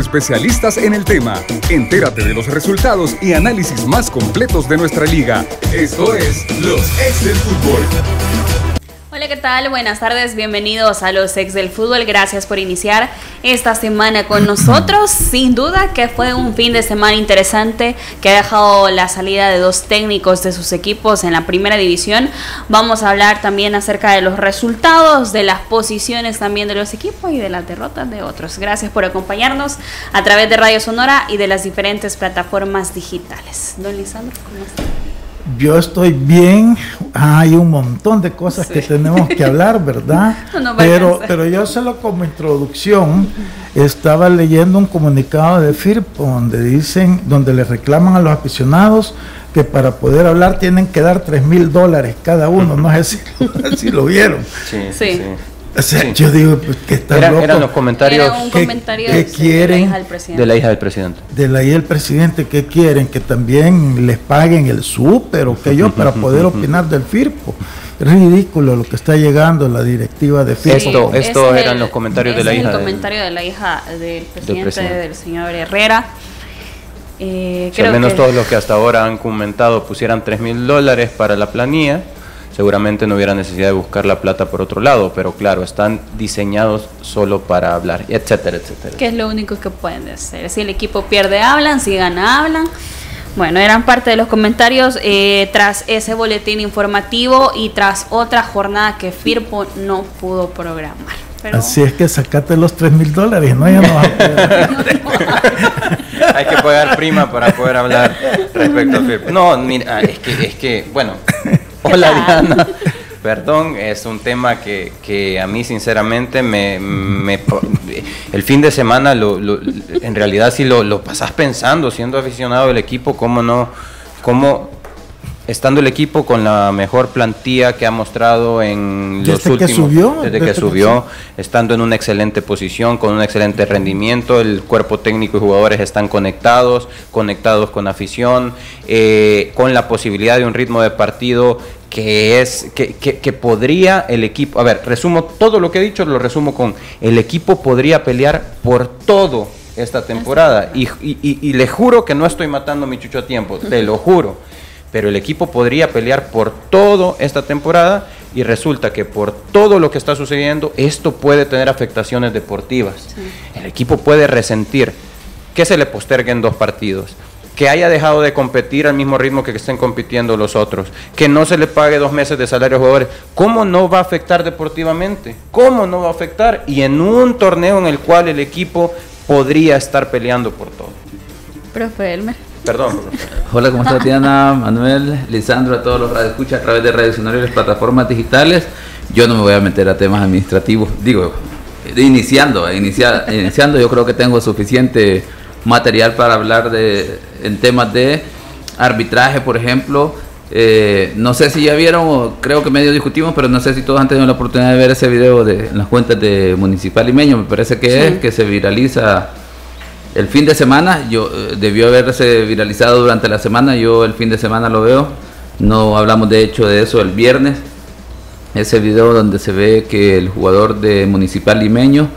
especialistas en el tema. Entérate de los resultados y análisis más completos de nuestra liga. Esto es Los Ex del Fútbol. Hola, ¿qué tal? Buenas tardes, bienvenidos a los ex del fútbol. Gracias por iniciar esta semana con nosotros. Sin duda que fue un fin de semana interesante que ha dejado la salida de dos técnicos de sus equipos en la primera división. Vamos a hablar también acerca de los resultados, de las posiciones también de los equipos y de las derrotas de otros. Gracias por acompañarnos a través de Radio Sonora y de las diferentes plataformas digitales. Don Lisandro, ¿cómo está? Yo estoy bien, hay un montón de cosas que tenemos que hablar, ¿verdad? pero, pero yo solo como introducción estaba leyendo un comunicado de FIRPO donde dicen, donde le reclaman a los aficionados que para poder hablar tienen que dar 3 mil dólares cada uno, no sé si, lo vieron. sí. sí. O sea, yo digo pues, que está Eran los comentarios que, quieren de la hija del presidente. De la hija del presidente, que quieren? Que también les paguen el súper o que yo para poder opinar del FIRPO. Es ridículo lo que está llegando la directiva de FIRPO. esto esto eran los comentarios de la hija. el comentario de la hija del presidente, del, señor Herrera. Eh, si al menos todos los que hasta ahora han comentado pusieran 3 mil dólares para la planilla seguramente no hubiera necesidad de buscar la plata por otro lado, pero claro, están diseñados solo para hablar, etcétera, etcétera. Que es lo único que pueden hacer. Si el equipo pierde, hablan, si gana, hablan. Bueno, eran parte de los comentarios eh, tras ese boletín informativo y tras otra jornada que Firpo no pudo programar. Así es que sacate los 3 mil dólares, ¿no? Ya no Hay que pagar prima para poder hablar respecto a Firpo. No, mira, es que, es que, bueno, Hola Diana. Perdón, es un tema que, a mí sinceramente me, el fin de semana lo, en realidad si lo, lo pasás pensando, siendo aficionado del equipo, cómo no, cómo estando el equipo con la mejor plantilla que ha mostrado en los últimos que subió, desde, que subió, estando en una excelente posición, con un excelente rendimiento, el cuerpo técnico y jugadores están conectados, conectados con afición, eh, con la posibilidad de un ritmo de partido que es que, que, podría el equipo, a ver, resumo todo lo que he dicho, lo resumo con el equipo podría pelear por todo esta temporada. Y, y, y le juro que no estoy matando a mi chucho a tiempo, te lo juro pero el equipo podría pelear por todo esta temporada y resulta que por todo lo que está sucediendo, esto puede tener afectaciones deportivas. El equipo puede resentir que se le posterguen dos partidos, que haya dejado de competir al mismo ritmo que estén compitiendo los otros, que no se le pague dos meses de salario a jugadores. ¿Cómo no va a afectar deportivamente? ¿Cómo no va a afectar? Y en un torneo en el cual el equipo podría estar peleando por todo. Profe Elmer. Perdón. Hola, ¿cómo estás, Diana, Manuel, Lisandro, a todos los radioescuchas a través de Radio Sonora y las plataformas digitales? Yo no me voy a meter a temas administrativos, digo, iniciando, iniciando, yo creo que tengo suficiente material para hablar de en temas de arbitraje, por ejemplo. Eh, no sé si ya vieron, creo que medio discutimos, pero no sé si todos han tenido la oportunidad de ver ese video de en las cuentas de Municipal Limeño, me parece que es, que se viraliza el fin de semana, yo eh, debió haberse viralizado durante la semana, yo el fin de semana lo veo. No hablamos de hecho de eso el viernes. Ese video donde se ve que el jugador de Municipal Limeño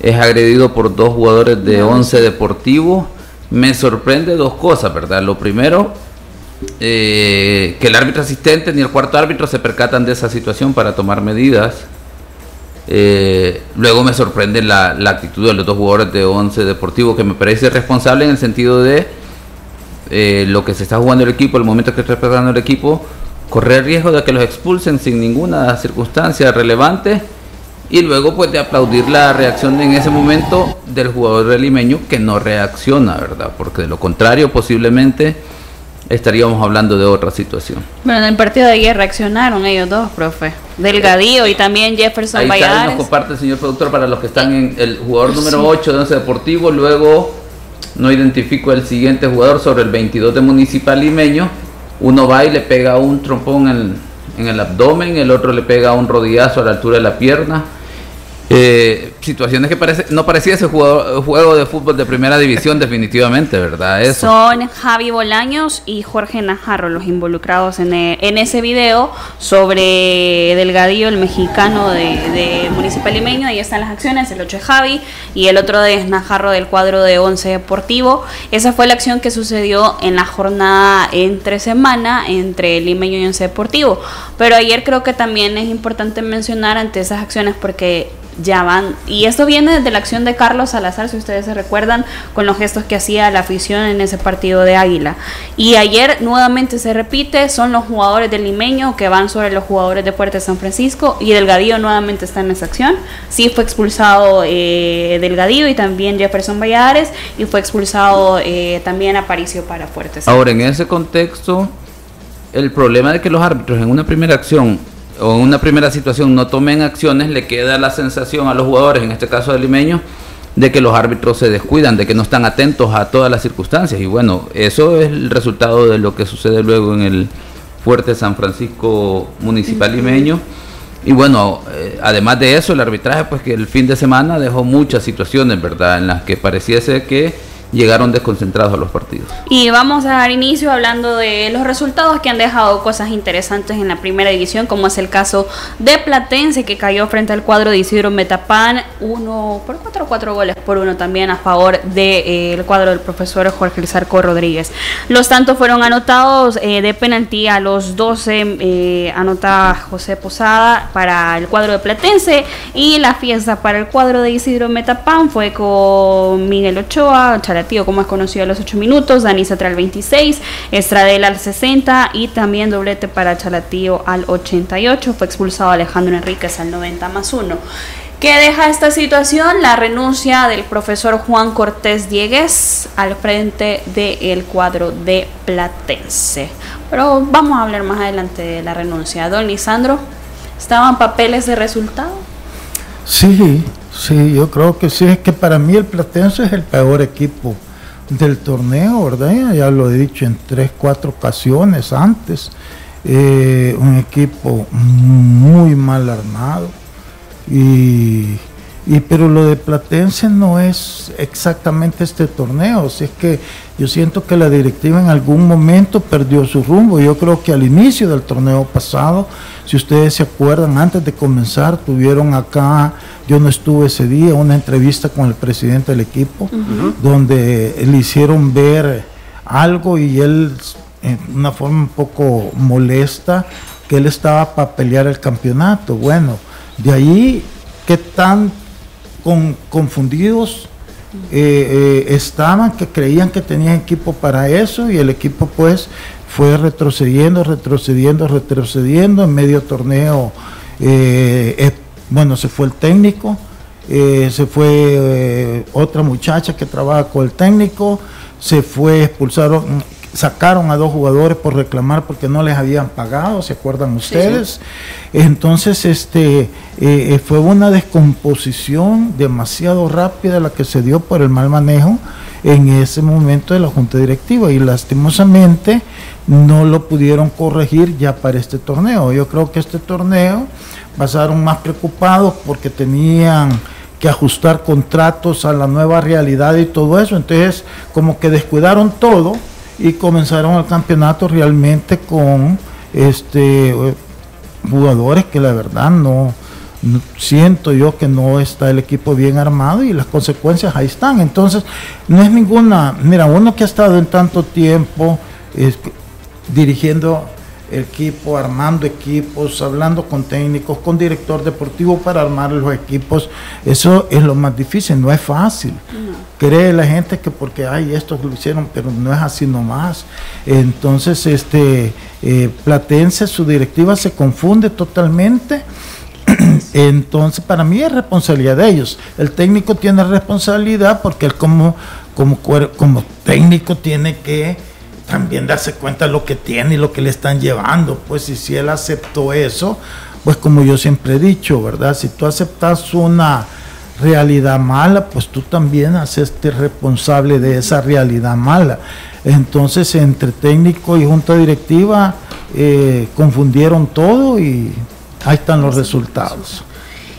es agredido por dos jugadores de 11 Deportivo. Me sorprende dos cosas, ¿verdad? Lo primero, eh, que el árbitro asistente ni el cuarto árbitro se percatan de esa situación para tomar medidas. Eh, luego me sorprende la, actitud de los dos jugadores de Once Deportivo, que me parece responsable en el sentido de eh, lo que se está jugando el equipo, el momento que está jugando el equipo, correr riesgo de que los expulsen sin ninguna circunstancia relevante y luego pues de aplaudir la reacción en ese momento del jugador limeño que no reacciona, ¿verdad? Porque de lo contrario posiblemente estaríamos hablando de otra situación. Bueno, en el partido de ayer reaccionaron ellos dos, profe. Delgadillo y también Jefferson Ahí Está, nos comparte el señor productor para los que están en el jugador número 8 de Once Deportivo, luego no identifico el siguiente jugador sobre el 22 de Municipal Limeño. Uno va y le pega un trompón en, en el abdomen, el otro le pega un rodillazo a la altura de la pierna. Eh, situaciones que no parecía ese juego de fútbol de primera división definitivamente, ¿verdad? Eso. Son Javi Bolaños y Jorge Najarro los involucrados en, e, en ese video sobre Delgadillo, el mexicano de, Municipal Limeño. Ahí están las acciones, el 8 es Javi y el otro es Najarro del cuadro de Once Deportivo. Esa fue la acción que sucedió en la jornada entre semana entre Limeño y Once Deportivo. Pero ayer creo que también es importante mencionar ante esas acciones porque ya van. Y esto viene desde la acción de Carlos Salazar, si ustedes se recuerdan, con los gestos que hacía la afición en ese partido de Águila. Y ayer nuevamente se repite, son los jugadores del limeño que van sobre los jugadores de Puerto San Francisco y Delgadillo nuevamente está en esa acción. Sí fue expulsado eh, Delgadillo y también Jefferson Valladares y fue expulsado eh, también Aparicio para Fuertes. Ahora, en ese contexto, el problema de que los árbitros en una primera acción o en una primera situación no tomen acciones, le queda la sensación a los jugadores, en este caso del limeño, de que los árbitros se descuidan, de que no están atentos a todas las circunstancias. Y bueno, eso es el resultado de lo que sucede luego en el fuerte San Francisco municipal limeño. Y bueno, eh, además de eso, el arbitraje, pues que el fin de semana dejó muchas situaciones, ¿verdad? En las que pareciese que llegaron desconcentrados a los partidos. Y vamos a dar inicio hablando de los resultados que han dejado cosas interesantes en la primera división, como es el caso de Platense, que cayó frente al cuadro de Isidro Metapán, uno por cuatro, cuatro goles por uno también a favor del de, eh, cuadro del profesor Jorge Lizarco Rodríguez. Los tantos fueron anotados eh, de penalti a los 12, eh, anota José Posada para el cuadro de Platense, y la fiesta para el cuadro de Isidro Metapán fue con Miguel Ochoa, como es conocido a los 8 minutos, Dani Satra al 26, Estradela al 60 y también doblete para Chalatío al 88. Fue expulsado Alejandro Enríquez al 90 más 1. ¿Qué deja esta situación? La renuncia del profesor Juan Cortés Diegues al frente del cuadro de Platense. Pero vamos a hablar más adelante de la renuncia. Don Lisandro, ¿estaban papeles de resultado? Sí, Sí, yo creo que sí, es que para mí el Platense es el peor equipo del torneo, ¿verdad? Ya lo he dicho en tres, cuatro ocasiones antes. Eh, un equipo muy mal armado y y pero lo de Platense no es exactamente este torneo, si es que yo siento que la directiva en algún momento perdió su rumbo. Yo creo que al inicio del torneo pasado, si ustedes se acuerdan, antes de comenzar, tuvieron acá, yo no estuve ese día, una entrevista con el presidente del equipo, donde le hicieron ver algo y él, en una forma un poco molesta, que él estaba para pelear el campeonato. Bueno, de ahí, ¿qué tan con, confundidos eh, eh, estaban, que creían que tenían equipo para eso y el equipo pues fue retrocediendo, retrocediendo, retrocediendo en medio torneo. Eh, bueno, se fue el técnico, se fue otra muchacha que trabaja con el técnico, se fue, expulsaron, sacaron a dos jugadores por reclamar porque no les habían pagado, ¿se acuerdan ustedes? Entonces, este eh, eh, fue una descomposición demasiado rápida la que se dio por el mal manejo en ese momento de la junta directiva y lastimosamente no lo pudieron corregir ya para este torneo. Yo creo que este torneo pasaron más preocupados porque tenían que ajustar contratos a la nueva realidad y todo eso. Entonces, como que descuidaron todo y comenzaron el campeonato realmente con este jugadores que la verdad no, siento yo que no está el equipo bien armado y las consecuencias ahí están. Entonces, no es ninguna, mira, uno que ha estado en tanto tiempo dirigiendo equipo, armando equipos, hablando con técnicos, con director deportivo para armar los equipos. Eso es lo más difícil, no es fácil. Cree la gente que porque hay estos lo hicieron, pero no es así nomás. Entonces, este eh, Platense, su directiva se confunde totalmente. Entonces, para mí es responsabilidad de ellos. El técnico tiene responsabilidad porque él como, como, como técnico tiene que también darse cuenta de lo que tiene y lo que le están llevando. Pues y si él aceptó eso, pues como yo siempre he dicho, ¿verdad? Si tú aceptas una realidad mala, pues tú también haces responsable de esa realidad mala. Entonces, entre técnico y junta directiva, eh, confundieron todo y ahí están los resultados.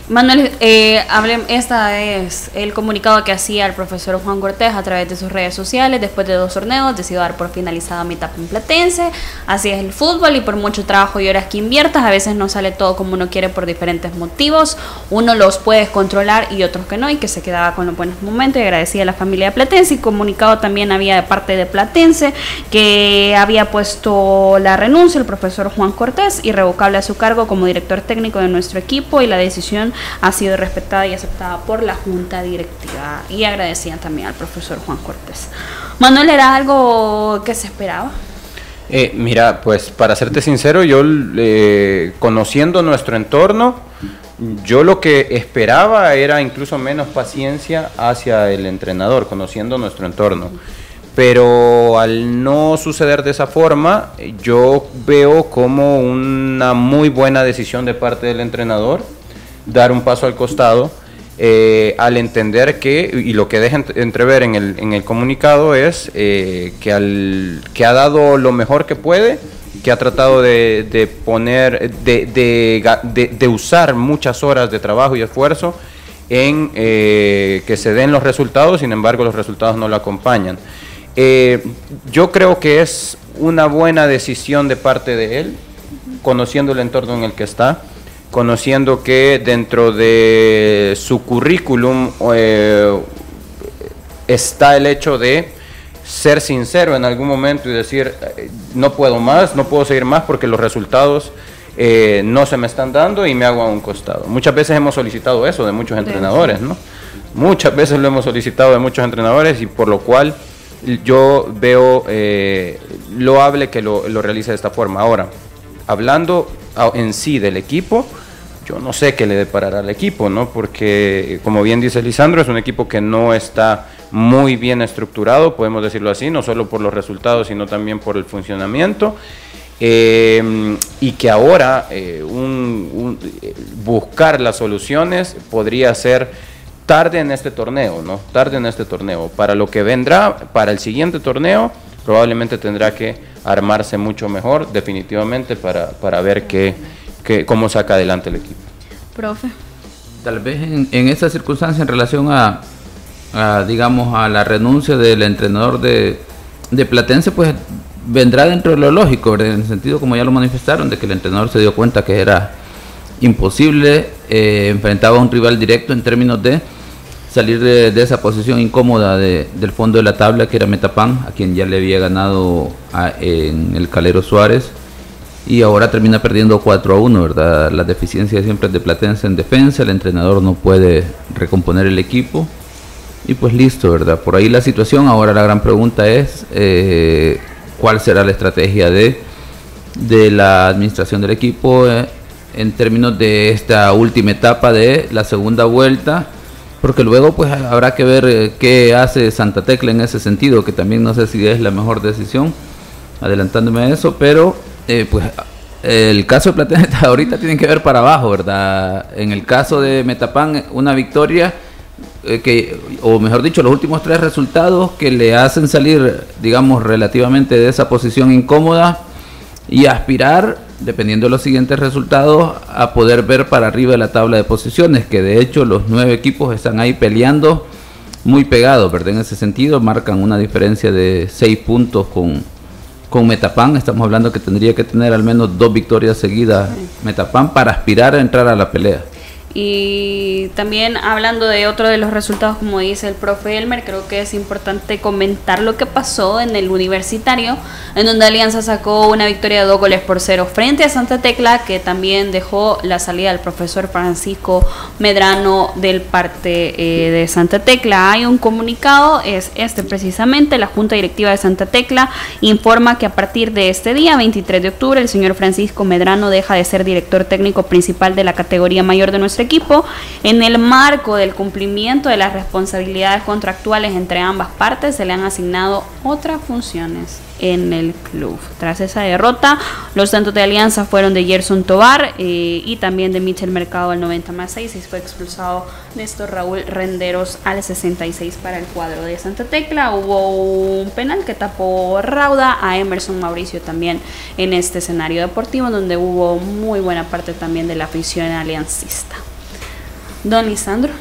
Manuel, eh, esta es el comunicado que hacía el profesor Juan Cortés a través de sus redes sociales. Después de dos torneos, decidió dar por finalizada mi etapa en Platense. Así es el fútbol y por mucho trabajo y horas que inviertas, a veces no sale todo como uno quiere por diferentes motivos. Uno los puede controlar y otros que no, y que se quedaba con los buenos momentos. Y agradecía a la familia de Platense. Y comunicado también había de parte de Platense que había puesto la renuncia el profesor Juan Cortés, irrevocable a su cargo como director técnico de nuestro equipo, y la decisión ha sido respetada y aceptada por la Junta Directiva y agradecían también al profesor Juan Cortés. Manuel, ¿era algo que se esperaba? Eh, mira, pues para serte sincero, yo eh, conociendo nuestro entorno, yo lo que esperaba era incluso menos paciencia hacia el entrenador, conociendo nuestro entorno. Pero al no suceder de esa forma, yo veo como una muy buena decisión de parte del entrenador dar un paso al costado eh, al entender que, y lo que deja entrever en el, en el comunicado es eh, que, al, que ha dado lo mejor que puede, que ha tratado de, poner, de, de, usar muchas horas de trabajo y esfuerzo en eh, que se den los resultados, sin embargo los resultados no lo acompañan. yo creo que es una buena decisión de parte de él, conociendo el entorno en el que está conociendo que dentro de su currículum eh, está el hecho de ser sincero en algún momento y decir, eh, no puedo más, no puedo seguir más porque los resultados eh, no se me están dando y me hago a un costado. Muchas veces hemos solicitado eso de muchos entrenadores, ¿no? Muchas veces lo hemos solicitado de muchos entrenadores y por lo cual yo veo loable que lo, lo realice de esta forma. Ahora, hablando en sí del equipo, yo no sé qué le deparará al equipo, ¿no? Porque, como bien dice Lisandro, es un equipo que no está muy bien estructurado, podemos decirlo así, no solo por los resultados, sino también por el funcionamiento. Eh, y que ahora eh, buscar las soluciones podría ser tarde en este torneo, ¿no? Tarde en este torneo. Para lo que vendrá, para el siguiente torneo, probablemente tendrá que armarse mucho mejor, definitivamente, para, para ver qué que, cómo saca adelante el equipo. Profe. Tal vez en, en esa circunstancia en relación a, digamos, a la renuncia del entrenador de, de Platense, pues vendrá dentro de lo lógico, en el sentido como ya lo manifestaron, de que el entrenador se dio cuenta que era imposible, eh, enfrentaba a un rival directo en términos de salir de, esa posición incómoda del fondo de la tabla, que era Metapan, a quien ya le había ganado en el Calero Suárez y ahora termina perdiendo 4 a 1, ¿verdad? La deficiencia siempre de Platense en defensa, el entrenador no puede recomponer el equipo y pues listo, ¿verdad? Por ahí la situación, ahora la gran pregunta es eh, cuál será la estrategia de, de la administración del equipo eh, en términos de esta última etapa de la segunda vuelta. Porque luego pues habrá que ver eh, qué hace Santa Tecla en ese sentido, que también no sé si es la mejor decisión, adelantándome a eso, pero eh, pues el caso de Platense ahorita tienen que ver para abajo, ¿verdad? En el caso de Metapan, una victoria eh, que, o mejor dicho, los últimos tres resultados que le hacen salir, digamos, relativamente de esa posición incómoda y aspirar, dependiendo de los siguientes resultados, a poder ver para arriba de la tabla de posiciones, que de hecho los nueve equipos están ahí peleando muy pegados, ¿verdad? En ese sentido, marcan una diferencia de seis puntos con con Metapan estamos hablando que tendría que tener al menos dos victorias seguidas Metapan para aspirar a entrar a la pelea. Y también hablando de otro de los resultados, como dice el profe Elmer, creo que es importante comentar lo que pasó en el universitario, en donde Alianza sacó una victoria de dos goles por cero frente a Santa Tecla, que también dejó la salida del profesor Francisco Medrano del parte eh, de Santa Tecla. Hay un comunicado, es este precisamente, la Junta Directiva de Santa Tecla informa que a partir de este día, 23 de octubre, el señor Francisco Medrano deja de ser director técnico principal de la categoría mayor de nuestra equipo en el marco del cumplimiento de las responsabilidades contractuales entre ambas partes se le han asignado otras funciones en el club. Tras esa derrota, los tantos de Alianza fueron de Gerson Tobar eh, y también de Michel Mercado al 90 más 6 y fue expulsado Néstor Raúl Renderos al 66 para el cuadro de Santa Tecla. Hubo un penal que tapó Rauda a Emerson Mauricio también en este escenario deportivo donde hubo muy buena parte también de la afición aliancista. Don Lisandro.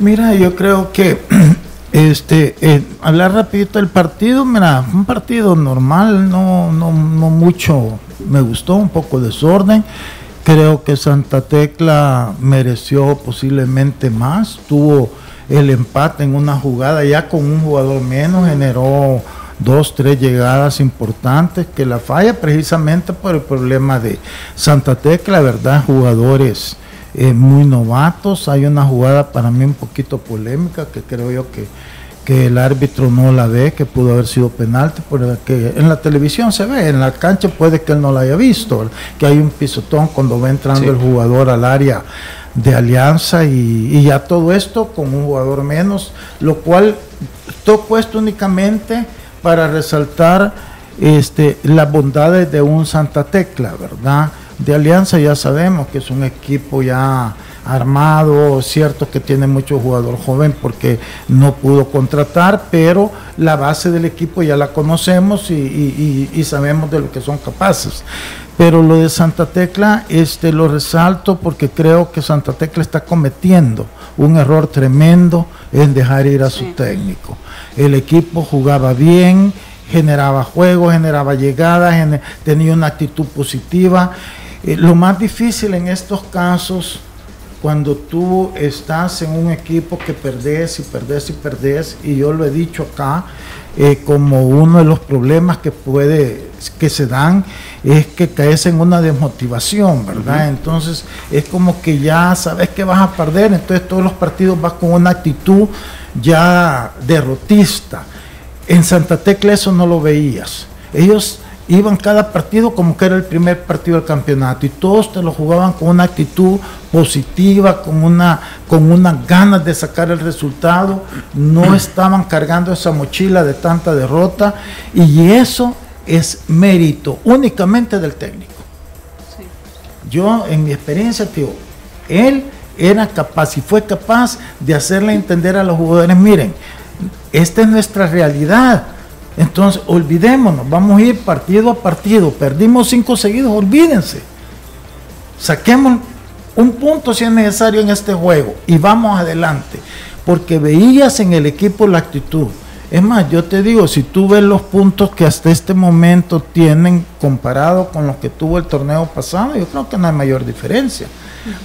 Mira, yo creo que este eh, hablar rapidito del partido, mira, un partido normal, no, no, no mucho, me gustó, un poco desorden. Creo que Santa Tecla mereció posiblemente más, tuvo el empate en una jugada ya con un jugador menos, generó dos, tres llegadas importantes que la falla precisamente por el problema de Santa Tecla, verdad, jugadores eh, muy novatos. Hay una jugada para mí un poquito polémica que creo yo que, que el árbitro no la ve, que pudo haber sido penalti, porque en la televisión se ve, en la cancha puede que él no la haya visto, que hay un pisotón cuando va entrando el jugador al área de alianza y, y, ya todo esto con un jugador menos, lo cual toco esto únicamente para resaltar este, las bondades de un Santa Tecla, ¿verdad? De Alianza ya sabemos que es un equipo ya armado, cierto que tiene mucho jugador joven porque no pudo contratar, pero la base del equipo ya la conocemos y, sabemos de lo que son capaces. Pero lo de Santa Tecla este, lo resalto porque creo que Santa Tecla está cometiendo un error tremendo en dejar ir a su técnico. El equipo jugaba bien, generaba juego, generaba llegadas, tenía una actitud positiva. Eh, lo más difícil en estos casos, cuando tú estás en un equipo que perdés y perdés y perdés, y yo lo he dicho acá, eh, como uno de los problemas que puede que se dan es que caes en una desmotivación, ¿verdad? Entonces es como que ya sabes que vas a perder, entonces todos los partidos vas con una actitud ya derrotista. En Santa Tecla eso no lo veías. Ellos iban cada partido como que era el primer partido del campeonato y todos te lo jugaban con una actitud positiva, con una con unas ganas de sacar el resultado, no estaban cargando esa mochila de tanta derrota y eso es mérito únicamente del técnico. Yo en mi experiencia, tío, él era capaz y fue capaz de hacerle entender a los jugadores, miren, esta es nuestra realidad. Entonces, olvidémonos, vamos a ir partido a partido. Perdimos cinco seguidos, olvídense. Saquemos un punto si es necesario en este juego y vamos adelante. Porque veías en el equipo la actitud. Es más, yo te digo, si tú ves los puntos que hasta este momento tienen comparado con los que tuvo el torneo pasado, yo creo que no hay mayor diferencia.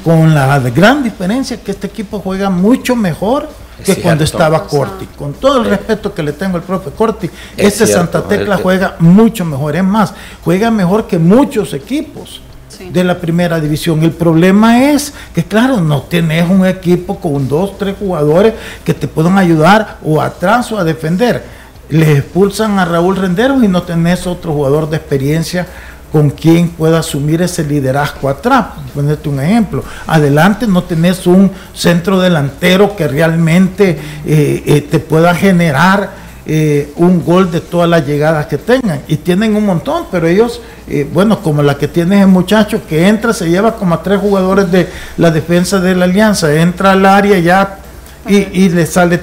Con la gran diferencia que este equipo juega mucho mejor que cuando estaba Corti. Con todo el respeto que le tengo al profe Corti, este Santa Tecla juega mucho mejor. Es más, juega mejor que muchos equipos de la primera división. El problema es que, claro, no tenés un equipo con dos, tres jugadores que te puedan ayudar o atrás o a defender. Les expulsan a Raúl Renderos y no tenés otro jugador de experiencia con quien pueda asumir ese liderazgo atrás. Ponerte un ejemplo. Adelante no tenés un centro delantero que realmente eh, eh, te pueda generar eh, un gol de todas las llegadas que tengan. Y tienen un montón, pero ellos, eh, bueno, como la que tiene el muchacho que entra, se lleva como a tres jugadores de la defensa de la alianza, entra al área ya y, le sale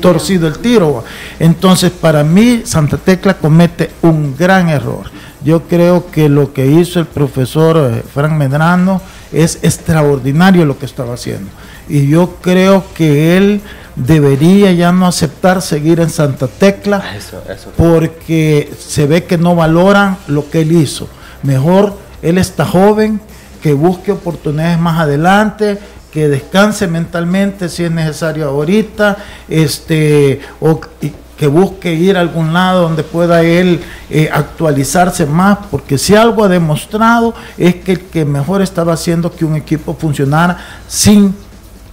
torcido el tiro. Entonces, para mí, Santa Tecla comete un gran error. Yo creo que lo que hizo el profesor eh, Frank Medrano es extraordinario lo que estaba haciendo. Y yo creo que él debería ya no aceptar seguir en Santa Tecla porque se ve que no valoran lo que él hizo. Mejor él está joven, que busque oportunidades más adelante, que descanse mentalmente si es necesario ahorita, este, o que busque ir a algún lado donde pueda él eh, actualizarse más, porque si algo ha demostrado es que el que mejor estaba haciendo que un equipo funcionara sin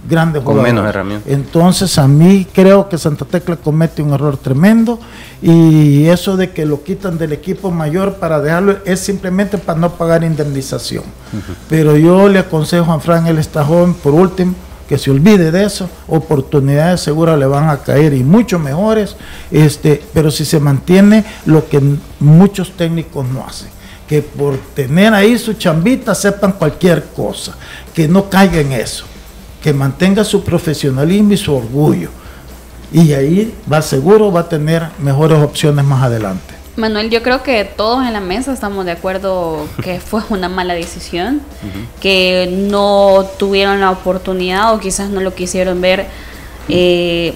grandes Con menos herramientas. Entonces a mí creo que Santa Tecla comete un error tremendo y eso de que lo quitan del equipo mayor para dejarlo es simplemente para no pagar indemnización. Pero yo le aconsejo a Fran, él está joven, por último, que se olvide de eso, oportunidades seguras le van a caer y mucho mejores, este, pero si se mantiene lo que muchos técnicos no hacen que por tener ahí su chambita sepan cualquier cosa, que no caiga en eso que mantenga su profesionalismo y su orgullo. Y ahí va seguro, va a tener mejores opciones más adelante. Manuel, yo creo que todos en la mesa estamos de acuerdo que fue una mala decisión, que no tuvieron la oportunidad o quizás no lo quisieron ver. Eh,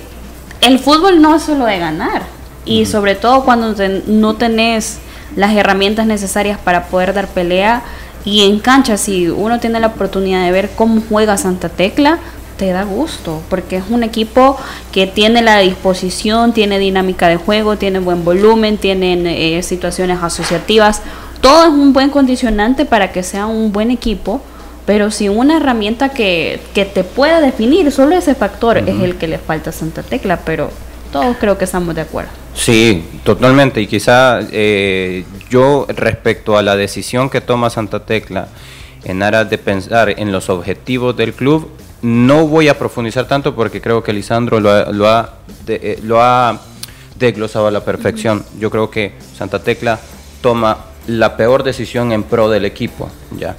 el fútbol no es solo de ganar y sobre todo cuando no tenés las herramientas necesarias para poder dar pelea y en cancha si uno tiene la oportunidad de ver cómo juega Santa Tecla, te da gusto, porque es un equipo que tiene la disposición, tiene dinámica de juego, tiene buen volumen, tienen eh, situaciones asociativas, todo es un buen condicionante para que sea un buen equipo, pero sin una herramienta que, que te pueda definir, solo ese factor es el que le falta a Santa Tecla, pero todos creo que estamos de acuerdo. Sí, totalmente, y quizá eh, yo respecto a la decisión que toma Santa Tecla en aras de pensar en los objetivos del club, no voy a profundizar tanto porque creo que Lisandro lo ha, lo ha, eh, lo ha desglosado a la perfección. Yo creo que Santa Tecla toma la peor decisión en pro del equipo. Ya.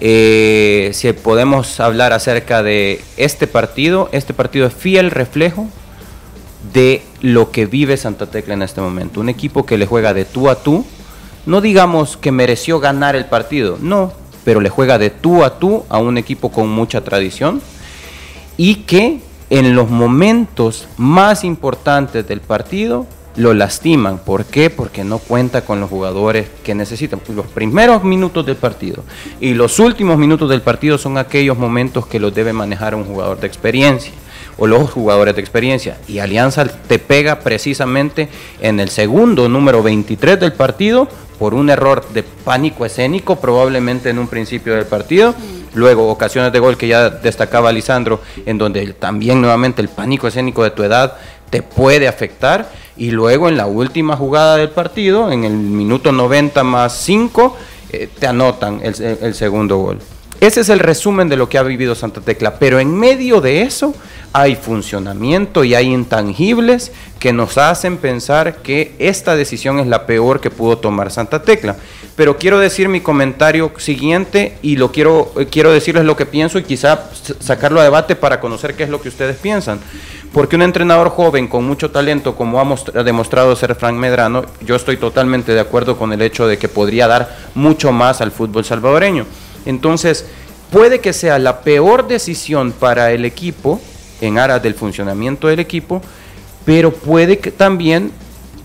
Eh, si podemos hablar acerca de este partido, este partido es fiel reflejo de lo que vive Santa Tecla en este momento. Un equipo que le juega de tú a tú. No digamos que mereció ganar el partido, no, pero le juega de tú a tú a un equipo con mucha tradición y que en los momentos más importantes del partido lo lastiman. ¿Por qué? Porque no cuenta con los jugadores que necesitan. Los primeros minutos del partido y los últimos minutos del partido son aquellos momentos que los debe manejar un jugador de experiencia o los jugadores de experiencia. Y Alianza te pega precisamente en el segundo número 23 del partido por un error de pánico escénico, probablemente en un principio del partido. Luego, ocasiones de gol que ya destacaba Lisandro, en donde también nuevamente el pánico escénico de tu edad te puede afectar. Y luego en la última jugada del partido, en el minuto 90 más 5, eh, te anotan el, el segundo gol. Ese es el resumen de lo que ha vivido Santa Tecla. Pero en medio de eso hay funcionamiento y hay intangibles que nos hacen pensar que esta decisión es la peor que pudo tomar Santa Tecla. Pero quiero decir mi comentario siguiente y lo quiero, eh, quiero decirles lo que pienso y quizá sacarlo a debate para conocer qué es lo que ustedes piensan. Porque un entrenador joven con mucho talento como ha, demostrado ser Frank Medrano, yo estoy totalmente de acuerdo con el hecho de que podría dar mucho más al fútbol salvadoreño. Entonces, puede que sea la peor decisión para el equipo en aras del funcionamiento del equipo, pero puede que también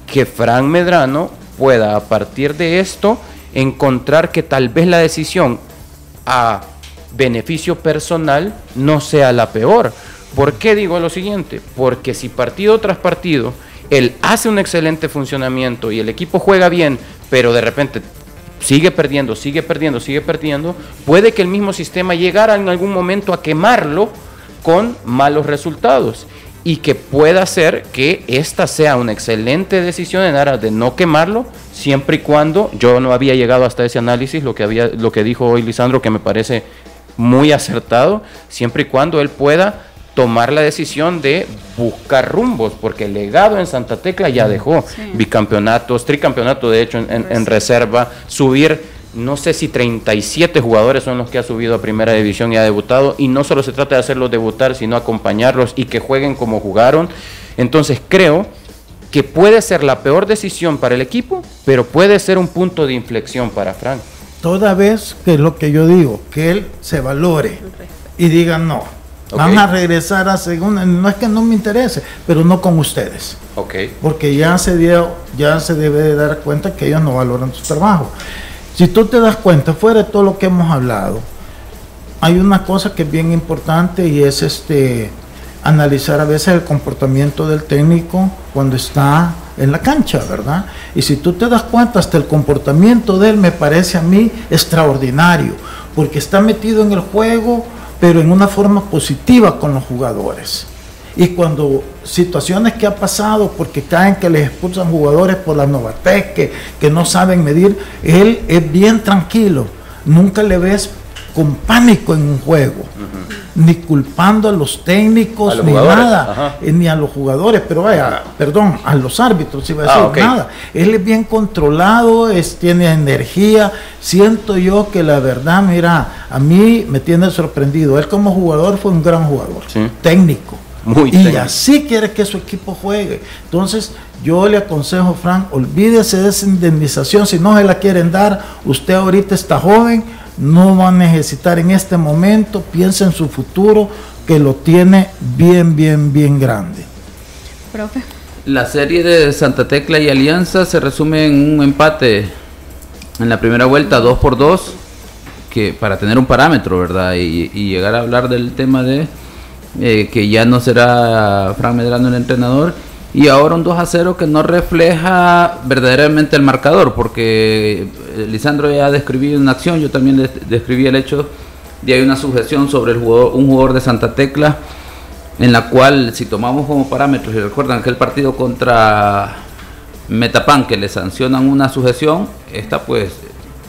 que Frank Medrano pueda a partir de esto encontrar que tal vez la decisión a beneficio personal no sea la peor. ¿Por qué digo lo siguiente? Porque si partido tras partido él hace un excelente funcionamiento y el equipo juega bien, pero de repente sigue perdiendo, sigue perdiendo, sigue perdiendo, puede que el mismo sistema llegara en algún momento a quemarlo con malos resultados y que pueda ser que esta sea una excelente decisión en aras de no quemarlo, siempre y cuando yo no había llegado hasta ese análisis, lo que había, lo que dijo hoy Lisandro, que me parece muy acertado, siempre y cuando él pueda tomar la decisión de buscar rumbos, porque el legado en Santa Tecla ya dejó bicampeonatos, tricampeonato de hecho en reserva, subir no sé si 37 jugadores son los que ha subido a primera división y ha debutado, y no solo se trata de hacerlos debutar, sino acompañarlos y que jueguen como jugaron. Entonces creo que puede ser la peor decisión para el equipo, pero puede ser un punto de inflexión para Frank. Toda vez que lo que yo digo, que él se valore y diga no, van a regresar a segunda, no es que no me interese, pero no con ustedes. Okay. Porque ya se dio, ya se debe de dar cuenta que ellos no valoran su trabajo. Si tú te das cuenta, fuera de todo lo que hemos hablado, hay una cosa que es bien importante y es este analizar a veces el comportamiento del técnico cuando está en la cancha, ¿verdad? Y si tú te das cuenta, hasta el comportamiento de él me parece a mí extraordinario, porque está metido en el juego, pero en una forma positiva con los jugadores. Y cuando situaciones que ha pasado, porque caen que les expulsan jugadores por la Novatec, que, que no saben medir, él es bien tranquilo. Nunca le ves con pánico en un juego, ni culpando a los técnicos, ni nada, eh, ni a los jugadores, pero vaya, perdón, a los árbitros, iba a ah, decir nada. Él es bien controlado, es, tiene energía. Siento yo que la verdad, mira, a mí me tiene sorprendido. Él como jugador fue un gran jugador, técnico Muy y así quiere que su equipo juegue. Entonces, yo le aconsejo, Frank, olvídese de esa indemnización. Si no se la quieren dar, usted ahorita está joven, no va a necesitar en este momento, piensa en su futuro, que lo tiene bien, bien, bien grande. Profe. La serie de Santa Tecla y Alianza se resume en un empate en la primera vuelta, 2 por 2 que para tener un parámetro, ¿verdad? Y, llegar a hablar del tema de eh, que ya no será Frank Medrano el entrenador. Y ahora un 2 a 0 que no refleja verdaderamente el marcador, porque eh, Lisandro ya ha describido una acción, yo también describí el hecho de hay una sujeción sobre el jugador, un jugador de Santa Tecla, en la cual si tomamos como parámetros, y recuerdan que el partido contra Metapan, que le sancionan una sujeción, está pues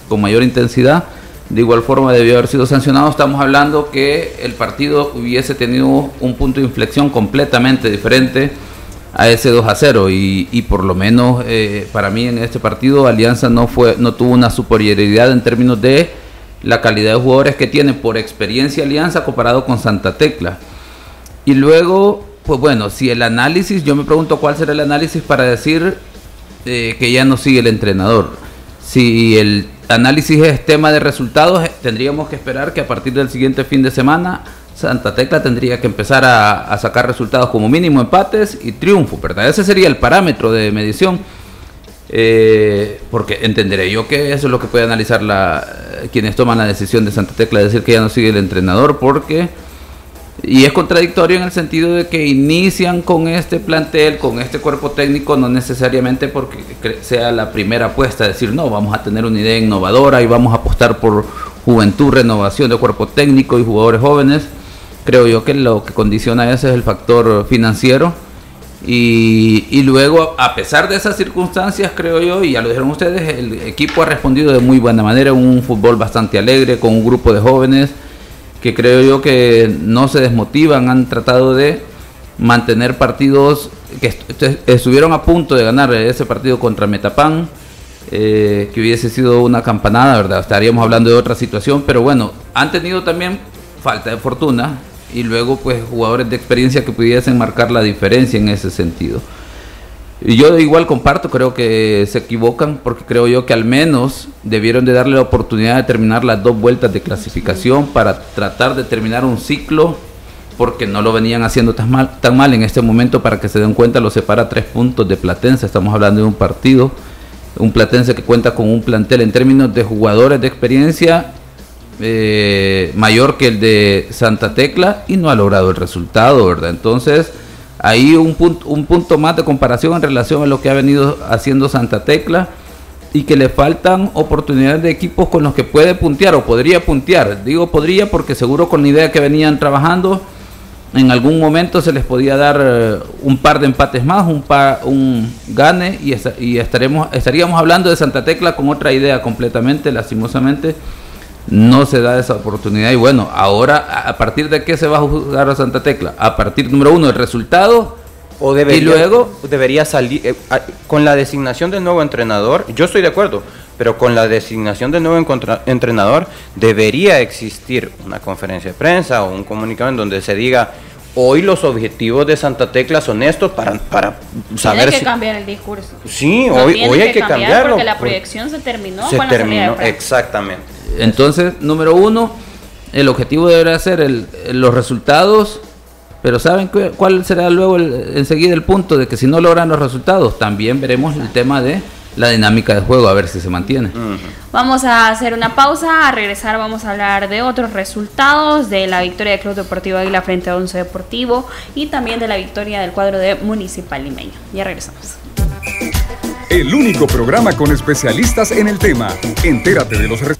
con mayor intensidad, de igual forma debió haber sido sancionado. Estamos hablando que el partido hubiese tenido un punto de inflexión completamente diferente a ese 2 a 0 y, por lo menos eh, para mí en este partido Alianza no fue no tuvo una superioridad en términos de la calidad de jugadores que tiene por experiencia Alianza comparado con Santa Tecla. Y luego, pues bueno, si el análisis, yo me pregunto cuál será el análisis para decir eh, que ya no sigue el entrenador. Si el análisis es tema de resultados, eh, tendríamos que esperar que a partir del siguiente fin de semana Santa Tecla tendría que empezar a, sacar resultados como mínimo empates y triunfo, ¿verdad? Ese sería el parámetro de medición. Eh, porque entenderé yo que eso es lo que puede analizar la, quienes toman la decisión de Santa Tecla de decir que ya no sigue el entrenador, porque y es contradictorio en el sentido de que inician con este plantel, con este cuerpo técnico, no necesariamente porque sea la primera apuesta, decir, no, vamos a tener una idea innovadora y vamos a apostar por juventud, renovación de cuerpo técnico y jugadores jóvenes. Creo yo que lo que condiciona eso es el factor financiero. Y, y luego, a pesar de esas circunstancias, creo yo, y ya lo dijeron ustedes, el equipo ha respondido de muy buena manera, un fútbol bastante alegre, con un grupo de jóvenes que creo yo que no se desmotivan, han tratado de mantener partidos que estuvieron a punto de ganar ese partido contra Metapan, eh, que hubiese sido una campanada, ¿verdad? Estaríamos hablando de otra situación, pero bueno, han tenido también falta de fortuna y luego pues jugadores de experiencia que pudiesen marcar la diferencia en ese sentido. Y yo igual comparto, creo que se equivocan porque creo yo que al menos debieron de darle la oportunidad de terminar las dos vueltas de clasificación para tratar de terminar un ciclo porque no lo venían haciendo tan mal, tan mal en este momento para que se den cuenta, lo separa tres puntos de Platense, estamos hablando de un partido, un Platense que cuenta con un plantel en términos de jugadores de experiencia eh, mayor que el de Santa Tecla y no ha logrado el resultado, ¿verdad? Entonces ahí un punto, un punto más de comparación en relación a lo que ha venido haciendo Santa Tecla y que le faltan oportunidades de equipos con los que puede puntear o podría puntear. Digo podría porque seguro con la idea que venían trabajando, en algún momento se les podía dar eh, un par de empates más, un, par, un gane y, y estaremos, estaríamos hablando de Santa Tecla con otra idea completamente, lastimosamente no se da esa oportunidad. Y bueno, ahora, ¿a partir de qué se va a jugar a Santa Tecla? A partir, número uno, el resultado. O debería, y luego debería salir, eh, con la designación del nuevo entrenador, yo estoy de acuerdo, pero con la designación del nuevo entrenador debería existir una conferencia de prensa o un comunicado en donde se diga, hoy los objetivos de Santa Tecla son estos para, para saber Tiene que cambiar el discurso. Sí, hoy, hoy hay que, cambiarlo. Porque la proyección se terminó se terminó, exactamente. Entonces, número uno, el objetivo deberá ser el, los resultados, pero ¿saben cuál será luego enseguida el punto de que si no logran los resultados, también veremos el tema de la dinámica de juego, a ver si se mantiene. Vamos a hacer una pausa, a regresar vamos a hablar de otros resultados, de la victoria del Club Deportivo Águila frente a Once Deportivo y también de la victoria del cuadro de Municipal Limeño. Ya regresamos. El único programa con especialistas en el tema. Entérate de los resultados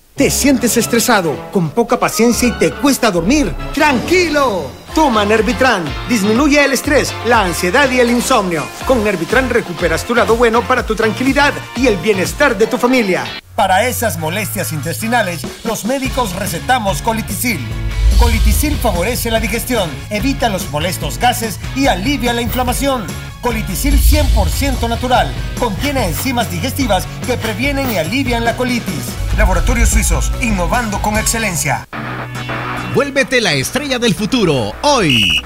¿Te sientes estresado, con poca paciencia y te cuesta dormir? ¡Tranquilo! Toma Nervitran. Disminuye el estrés, la ansiedad y el insomnio. Con Nervitran recuperas tu lado bueno para tu tranquilidad y el bienestar de tu familia. Para esas molestias intestinales, los médicos recetamos colitisil. Colitisil favorece la digestión, evita los molestos gases y alivia la inflamación. Colitisil 100% natural. Contiene enzimas digestivas que previenen y alivian la colitis. Laboratorios Suizos, innovando con excelencia. Vuélvete la estrella del futuro hoy.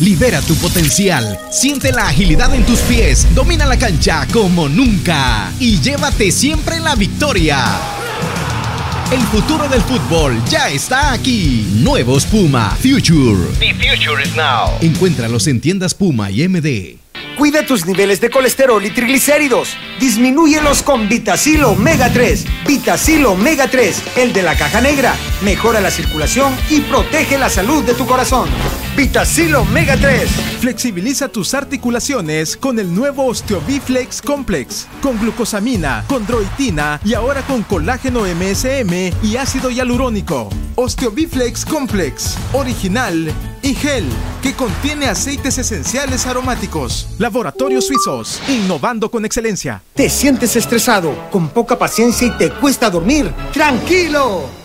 Libera tu potencial, siente la agilidad en tus pies, domina la cancha como nunca y llévate siempre la victoria. El futuro del fútbol ya está aquí. Nuevos Puma Future. The future is now. Encuéntralos en tiendas Puma y MD. Cuida tus niveles de colesterol y triglicéridos. Disminúyelos con Vitacil Omega 3. Vitacil Omega 3, el de la caja negra. Mejora la circulación y protege la salud de tu corazón. Vitacil Omega 3. Flexibiliza tus articulaciones con el nuevo Osteobiflex Complex. Con glucosamina, condroitina y ahora con colágeno MSM y ácido hialurónico. Osteobiflex Complex. Original y gel que contiene aceites esenciales aromáticos. Laboratorios Suizos, innovando con excelencia. ¿Te sientes estresado, con poca paciencia y te cuesta dormir? ¡Tranquilo!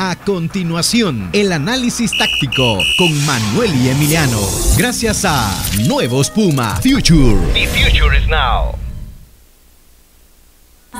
A continuación, el análisis táctico con Manuel y Emiliano. Gracias a Nuevos Puma Future. The future is now.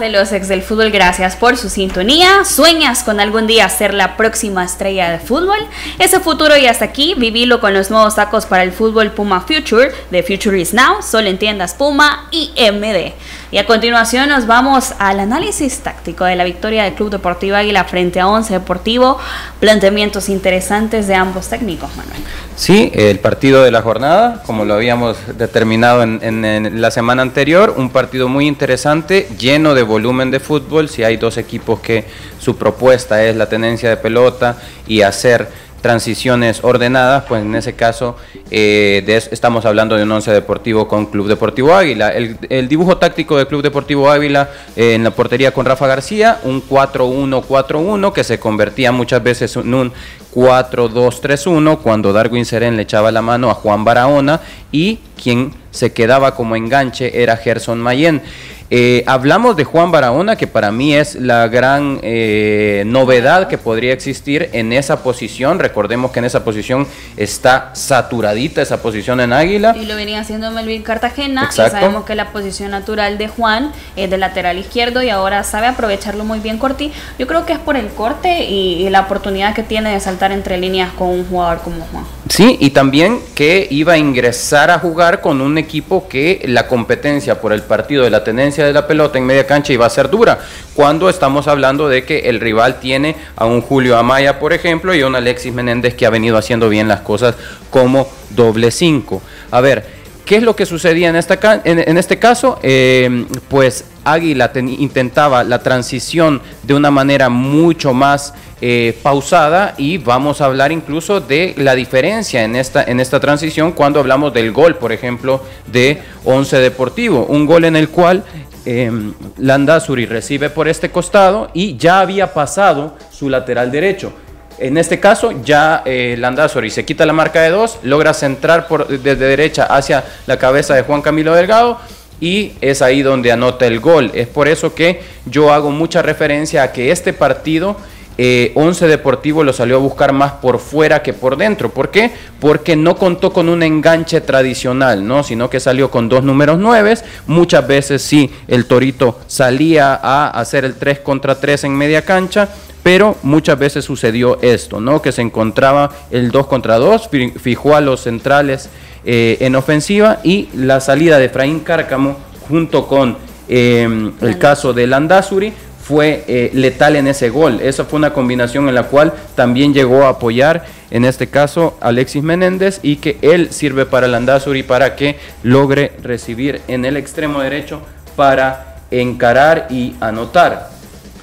De los ex del fútbol, gracias por su sintonía. ¿Sueñas con algún día ser la próxima estrella de fútbol? Ese futuro ya está aquí. Vivilo con los nuevos tacos para el fútbol Puma Future. The Future is Now. Solo en tiendas Puma y MD. Y a continuación nos vamos al análisis táctico de la victoria del Club Deportivo Águila frente a Once Deportivo. Planteamientos interesantes de ambos técnicos, Manuel. Sí, el partido de la jornada, como lo habíamos determinado en, en- la semana anterior, un partido muy interesante, lleno de volumen de fútbol. Si hay dos equipos que su propuesta es la tenencia de pelota y hacer transiciones ordenadas, pues en ese caso eh, de estamos hablando de un once deportivo con Club Deportivo Águila. El, dibujo táctico del Club Deportivo Águila eh, en la portería con Rafa García, un 4-1-4-1 que se convertía muchas veces en un 4-2-3-1 cuando Darwin Serén le echaba la mano a Juan Barahona y quien se quedaba como enganche era Gerson Mayen. Eh, hablamos de Juan Barahona, que para mí es la gran eh, novedad que podría existir en esa posición. Recordemos que en esa posición está saturadita esa posición en Águila. Y lo venía haciendo Melvin Cartagena. Exacto. Y sabemos que la posición natural de Juan es de lateral izquierdo y ahora sabe aprovecharlo muy bien Corti. Yo creo que es por el corte y, y la oportunidad que tiene de saltar entre líneas con un jugador como Juan. Sí, y también que iba a ingresar a jugar con un equipo que la competencia por el partido de la de la pelota en media cancha iba a ser dura. Cuando estamos hablando de que el rival tiene a un Julio Amaya, por ejemplo, y a un Alexis Menéndez que ha venido haciendo bien las cosas como doble cinco. A ver, ¿Qué es lo que sucedía en, esta en este caso? Eh, pues Águila ten- intentaba la transición de una manera mucho más eh, pausada y vamos a hablar incluso de la diferencia en esta, en esta transición cuando hablamos del gol, por ejemplo, de Once Deportivo. Un gol en el cual eh, Landazuri recibe por este costado y ya había pasado su lateral derecho. En este caso, ya eh, Landazuri se quita la marca de dos, logra centrar desde derecha hacia la cabeza de Juan Camilo Delgado y es ahí donde anota el gol. Es por eso que yo hago mucha referencia a que este partido eh, Once Deportivo lo salió a buscar más por fuera que por dentro. ¿Por qué? Porque no contó con un enganche tradicional, ¿no? Sino que salió con dos números nueves. Muchas veces sí, el Torito salía a hacer el 3 contra 3 en media cancha pero muchas veces sucedió esto, ¿no? Que se encontraba el 2 contra 2, fijó a los centrales eh, en ofensiva y la salida de Efraín Cárcamo junto con em, el caso de Landazuri fue eh, letal en ese gol. Esa fue una combinación en la cual también llegó a apoyar, en este caso, Alexis Menéndez y que él sirve para Landazuri para que logre recibir en el extremo derecho para encarar y anotar.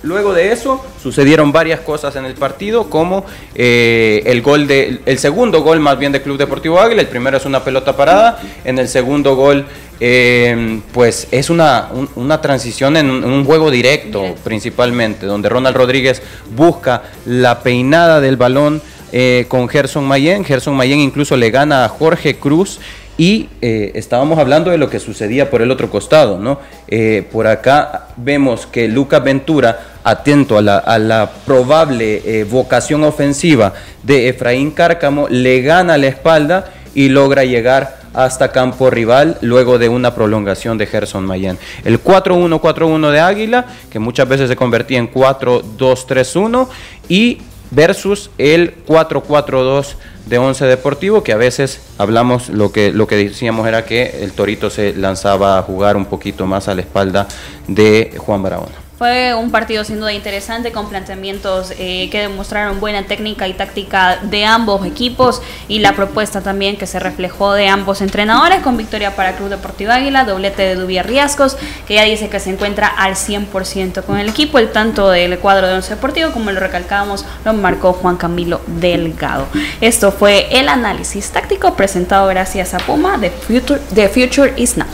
Luego de eso sucedieron varias cosas en el partido, como eh, el gol de, el segundo gol más bien de Club Deportivo Águila, el primero es una pelota parada, en el segundo gol eh, pues es una, una transición en un, juego directo. principalmente, donde Ronald Rodríguez busca la peinada del balón eh, con Gerson Mayen, Gerson Mayen incluso le gana a Jorge Cruz y eh, estábamos hablando de lo que sucedía por el otro costado, ¿no? Eh, por acá vemos que Lucas Ventura, atento a la, probable eh, vocación ofensiva de Efraín Cárcamo, le gana la espalda y logra llegar hasta campo rival luego de una prolongación de Gerson Mayen. El 4-1-4-1 de Águila, que muchas veces se convertía en 4-2-3-1, y versus el 4-4-2 de Once Deportivo, que a veces hablamos, lo que, lo que decíamos era que el Torito se lanzaba a jugar un poquito más a la espalda de Juan Barahona. Fue un partido sin duda interesante con planteamientos eh, que demostraron buena técnica y táctica de ambos equipos y la propuesta también que se reflejó de ambos entrenadores con victoria para Club Deportivo Águila, doblete de Dubia Riascos, que ya dice que se encuentra al 100% con el equipo, el tanto del cuadro de Once Deportivo como lo recalcábamos lo marcó Juan Camilo Delgado. Esto fue el análisis táctico presentado gracias a Puma de Future, The Future is Now.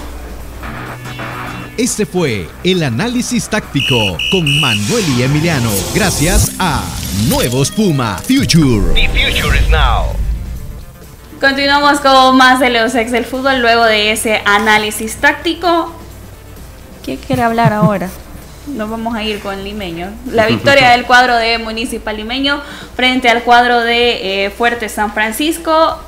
Este fue el análisis táctico con Manuel y Emiliano. Gracias a Nuevos Puma Future. The future is now. Continuamos con más de los ex del fútbol luego de ese análisis táctico. ¿Qué quiere hablar ahora? Nos vamos a ir con Limeño. La victoria del cuadro de Municipal Limeño frente al cuadro de eh, Fuerte San Francisco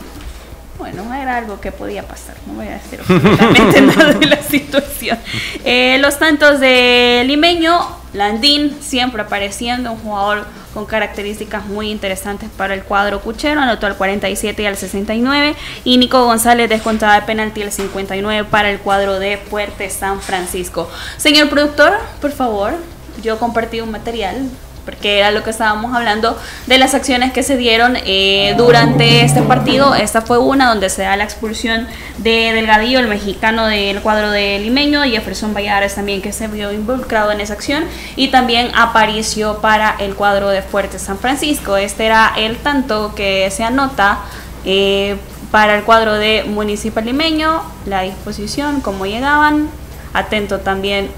bueno, era algo que podía pasar, no voy a decir absolutamente nada de la situación. Eh, los tantos de Limeño, Landín siempre apareciendo, un jugador con características muy interesantes para el cuadro cuchero, anotó al 47 y al 69, y Nico González descontaba de penalti al 59 para el cuadro de Fuerte San Francisco. Señor productor, por favor, yo compartí un material porque era lo que estábamos hablando de las acciones que se dieron eh, durante este partido. Esta fue una donde se da la expulsión de Delgadillo, el mexicano del cuadro de Limeño, Jefferson Valladares también que se vio involucrado en esa acción, y también apareció para el cuadro de Fuerte San Francisco. Este era el tanto que se anota. Eh, para el cuadro de Municipal Limeño, la disposición, cómo llegaban, atento también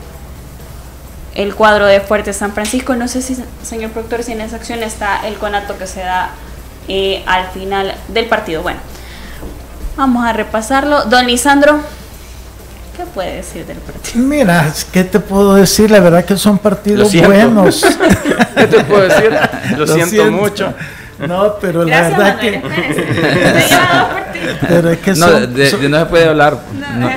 el cuadro de Fuerte San Francisco. No sé si, señor productor, si en esa acción está el conato que se da eh, al final del partido. Bueno, vamos a repasarlo. Don Lisandro, ¿qué puede decir del partido? Mira, ¿qué te puedo decir? La verdad que son partidos buenos. ¿Qué te puedo decir? Lo, siento mucho. No, pero la verdad que. Pero es que no, de, no se puede hablar.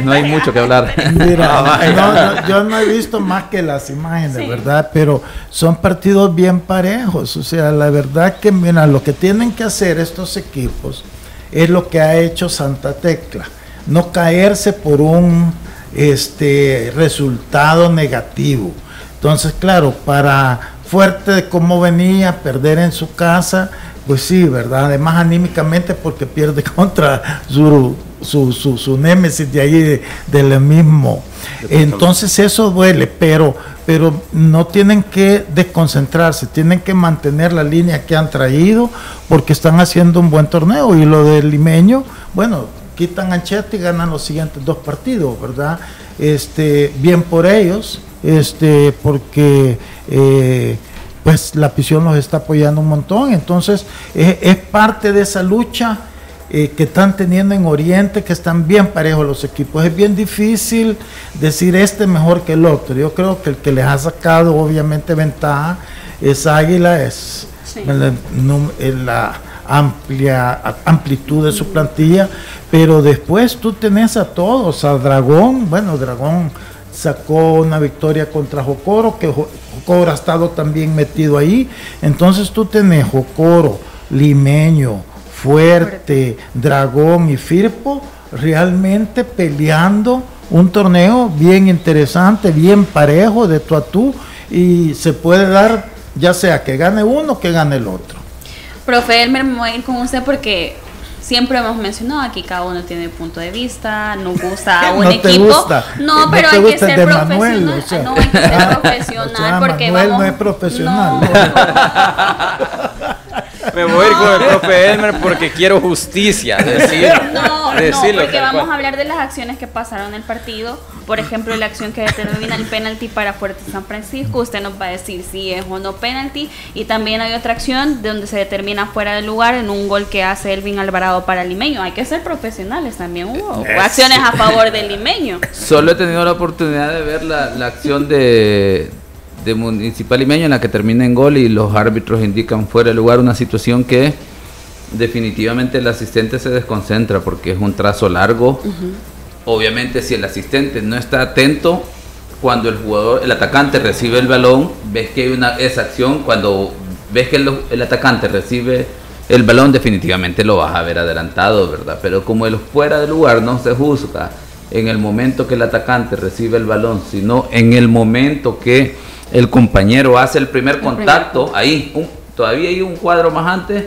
No, hay mucho que hablar. Mira, yo no he visto más que las imágenes, ¿verdad? Pero son partidos bien parejos. O sea, la verdad que, mira, lo que tienen que hacer estos equipos es lo que ha hecho Santa Tecla. No caerse por un este resultado negativo. Entonces, claro, para fuerte de cómo venía, perder en su casa, pues sí, ¿verdad? Además anímicamente porque pierde contra su, su, su, némesis de ahí, del mismo. Entonces eso duele, pero, pero no tienen que desconcentrarse, tienen que mantener la línea que han traído porque están haciendo un buen torneo. Y lo del limeño, bueno, quitan anchete y ganan los siguientes dos partidos, ¿verdad? Este, bien por ellos, este, porque... Eh, pues la prisión los está apoyando un montón. Entonces, es, parte de esa lucha eh, que están teniendo en Oriente, que están bien parejos los equipos. Es bien difícil decir este mejor que el otro. Yo creo que el que les ha sacado obviamente ventaja es Águila, es la, amplia amplitud de su plantilla, pero después tú tenés a todos, a Dragón, bueno, Dragón sacó una victoria contra Jocoro, que Jocoro ha estado también metido ahí, entonces tú tenés Jocoro, Limeño, Fuerte, Dragón y Firpo realmente peleando un torneo bien interesante, bien parejo de tú a tú y se puede dar ya sea que gane uno que gane el otro. Profe me voy a ir con usted porque siempre hemos mencionado aquí cada uno tiene punto de vista, nos gusta un equipo. No, pero hay que ser profesional. no, hay que ser profesional porque Manuel no es profesional. Me voy a ir con el profe Elmer porque quiero justicia. Decir, no, no, porque vamos a hablar de las acciones que pasaron en el partido. Por ejemplo, la acción que determina el penalti para Fuerte San Francisco. Usted nos va a decir si es o no penalti. Y también hay otra acción donde se determina fuera del lugar en un gol que hace Elvin Alvarado para Limeño. Hay que ser profesionales también. Hubo acciones a favor del Limeño. Solo he tenido la oportunidad de ver la, la acción de de Municipal Limeño en la que termina en gol y los árbitros indican fuera de lugar una situación que definitivamente el asistente se desconcentra porque es un trazo largo. Obviamente si el asistente no está atento cuando el jugador, el atacante recibe el balón, ves que hay una esa acción cuando ves que el, atacante recibe el balón definitivamente lo vas a ver adelantado, ¿verdad? Pero como el fuera de lugar no se juzga en el momento que el atacante recibe el balón, sino en el momento que el compañero hace el primer contacto, ahí, todavía hay un cuadro más antes,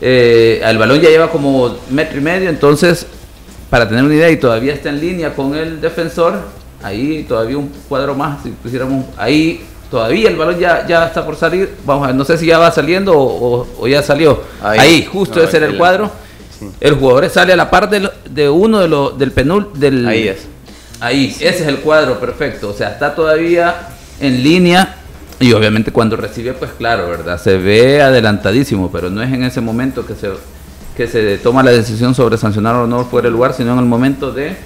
eh, el balón ya lleva como metro y medio, entonces, para tener una idea, y todavía está en línea con el defensor, ahí todavía un cuadro más, si pusiéramos, ahí todavía el balón ya, ya está por salir, vamos a ver, no sé si ya va saliendo o, ya salió, ahí, justo ese era el cuadro, el jugador sale a la par de, de uno de los del penul, del... Ahí es. Ahí, ese es el cuadro perfecto, o sea, está todavía en línea y obviamente cuando recibe, pues claro, ¿verdad? Se ve adelantadísimo, pero no es en ese momento que se, que se toma la decisión sobre sancionar o no fuera el lugar, sino en el momento de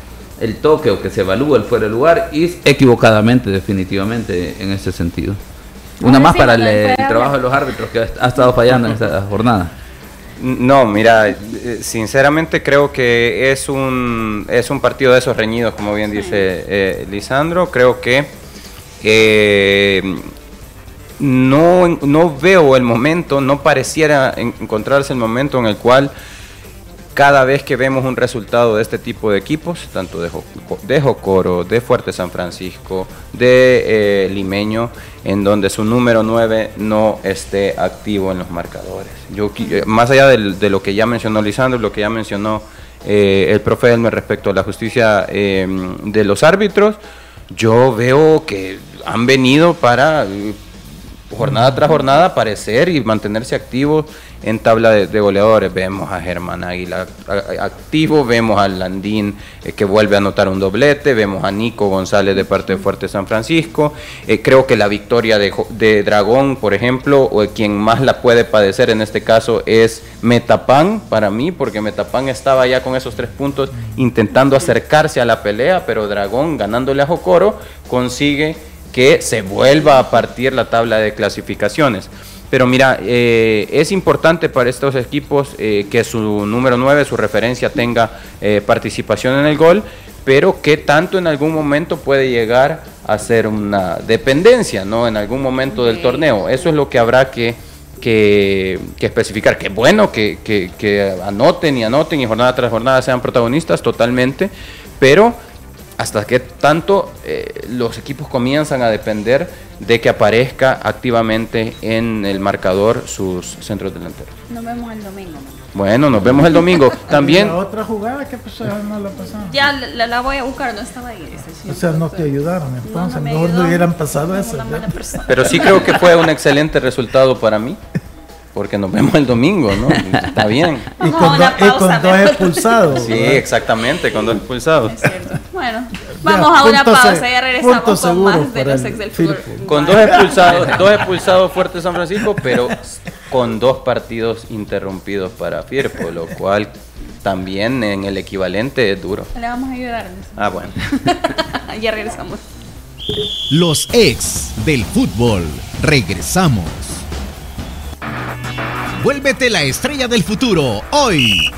el toque o que se evalúa el fuera el lugar y equivocadamente, definitivamente, en ese sentido. Una más para el, trabajo de los árbitros que ha estado fallando en esta jornada. No, mira, eh, sinceramente creo que es un, es un partido de esos reñidos, como bien dice eh, Lisandro. Creo que eh, no, no veo el momento, no pareciera encontrarse el momento en el cual cada vez que vemos un resultado de este tipo de equipos, tanto de, de Jocoro, de Fuerte San Francisco, de eh, Limeño, en donde su número 9 no esté activo en los marcadores. Yo, eh, más allá de, lo que ya mencionó Lisandro, lo que ya mencionó eh, el profe Elmer respecto a la justicia de los árbitros, yo veo que han venido para jornada tras jornada aparecer y mantenerse activos en tabla de, goleadores. Vemos a Germán Águila activo, vemos a Landín eh, que vuelve a anotar un doblete, vemos a Nico González de parte de Fuerte San Francisco. Eh, creo que la victoria de, Dragón, por ejemplo, o quien más la puede padecer en este caso es Metapan para mí, porque Metapan estaba ya con esos tres puntos intentando acercarse a la pelea, pero Dragón ganándole a Jocoro consigue que se vuelva a partir la tabla de clasificaciones. Pero mira, eh, es importante para estos equipos eh, que su número 9, su referencia, tenga eh, participación en el gol, pero que tanto en algún momento puede llegar a ser una dependencia, ¿no? En algún momento del torneo. Eso es lo que habrá que, que, especificar. Que bueno que, que anoten y anoten y jornada tras jornada sean protagonistas totalmente, pero hasta que tanto eh, los equipos comienzan a depender de que aparezca activamente en el marcador sus centros delanteros. Nos vemos el domingo. Bueno, nos vemos el domingo. También. La otra jugada que pasó no la pasaron. Ya la, voy a buscar, no estaba ahí. O sea, no te ayudaron, entonces no, mejor no hubieran pasado eso. Pero sí creo que fue un excelente resultado para mí porque nos vemos el domingo, ¿no? Está bien. y con, dos expulsados. Sí, exactamente, con dos expulsados. Bueno, vamos a una pausa y ya regresamos con más de los ex del fútbol. Con dos expulsados, dos expulsados fuertes San Francisco, pero con dos partidos interrumpidos para Firpo, lo cual también en el equivalente es duro. Le vamos a ayudar. Ah, bueno. ya regresamos. Los ex del fútbol. Regresamos. Vuélvete la estrella del futuro hoy.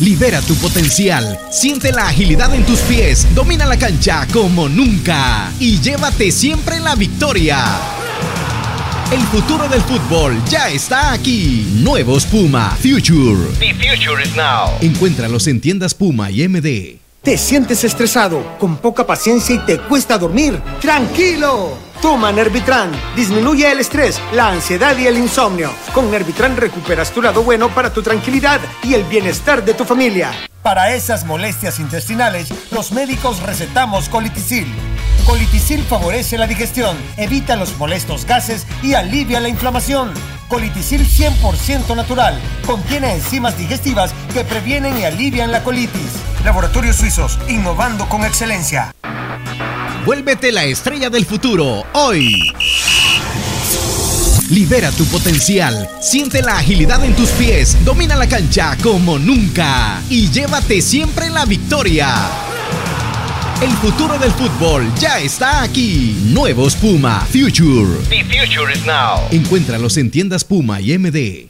Libera tu potencial, siente la agilidad en tus pies, domina la cancha como nunca y llévate siempre la victoria. El futuro del fútbol ya está aquí. Nuevos Puma Future. The future is now. Encuéntralos en tiendas Puma y MD. ¿Te sientes estresado, con poca paciencia y te cuesta dormir? ¡Tranquilo! Toma Nervitran. Disminuye el estrés, la ansiedad y el insomnio. Con Nervitran recuperas tu lado bueno para tu tranquilidad y el bienestar de tu familia. Para esas molestias intestinales, los médicos recetamos colitisil. Colitisil favorece la digestión, evita los molestos gases y alivia la inflamación. Colitisil 100% natural. Contiene enzimas digestivas que previenen y alivian la colitis. Laboratorios Suizos, innovando con excelencia. Vuélvete la estrella del futuro hoy. Libera tu potencial, siente la agilidad en tus pies, domina la cancha como nunca y llévate siempre la victoria. El futuro del fútbol ya está aquí. Nuevos Puma Future. The future is now. Encuéntralos en tiendas Puma y MD.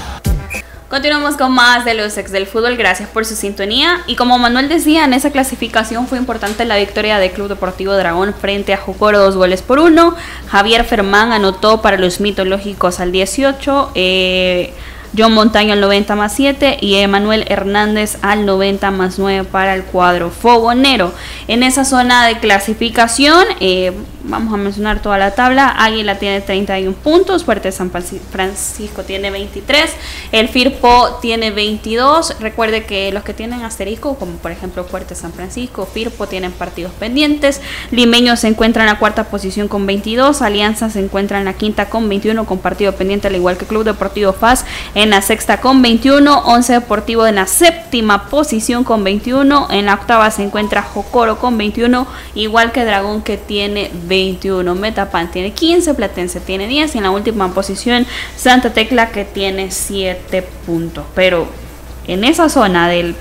Continuamos con más de los ex del fútbol, gracias por su sintonía. Y como Manuel decía, en esa clasificación fue importante la victoria del Club Deportivo Dragón frente a Jocoro, dos goles por uno. Javier Fermán anotó para los mitológicos al 18. Eh, John Montaño al 90 más 7 y Emanuel Hernández al 90 más 9 para el cuadro fogonero. En esa zona de clasificación, eh, vamos a mencionar toda la tabla. Águila tiene 31 puntos, Fuerte San Francisco tiene 23, el Firpo tiene 22. Recuerde que los que tienen asterisco, como por ejemplo Fuerte San Francisco, Firpo tienen partidos pendientes. Limeño se encuentra en la cuarta posición con 22, Alianza se encuentra en la quinta con 21 con partido pendiente, al igual que Club Deportivo FAS en la sexta con 21, Once Deportivo en la séptima posición con 21, en la octava se encuentra Jocoro con 21, igual que Dragón que tiene 21, Metapan tiene 15, Platense tiene 10 y en la última posición Santa Tecla que tiene 7 puntos. Pero en esa zona del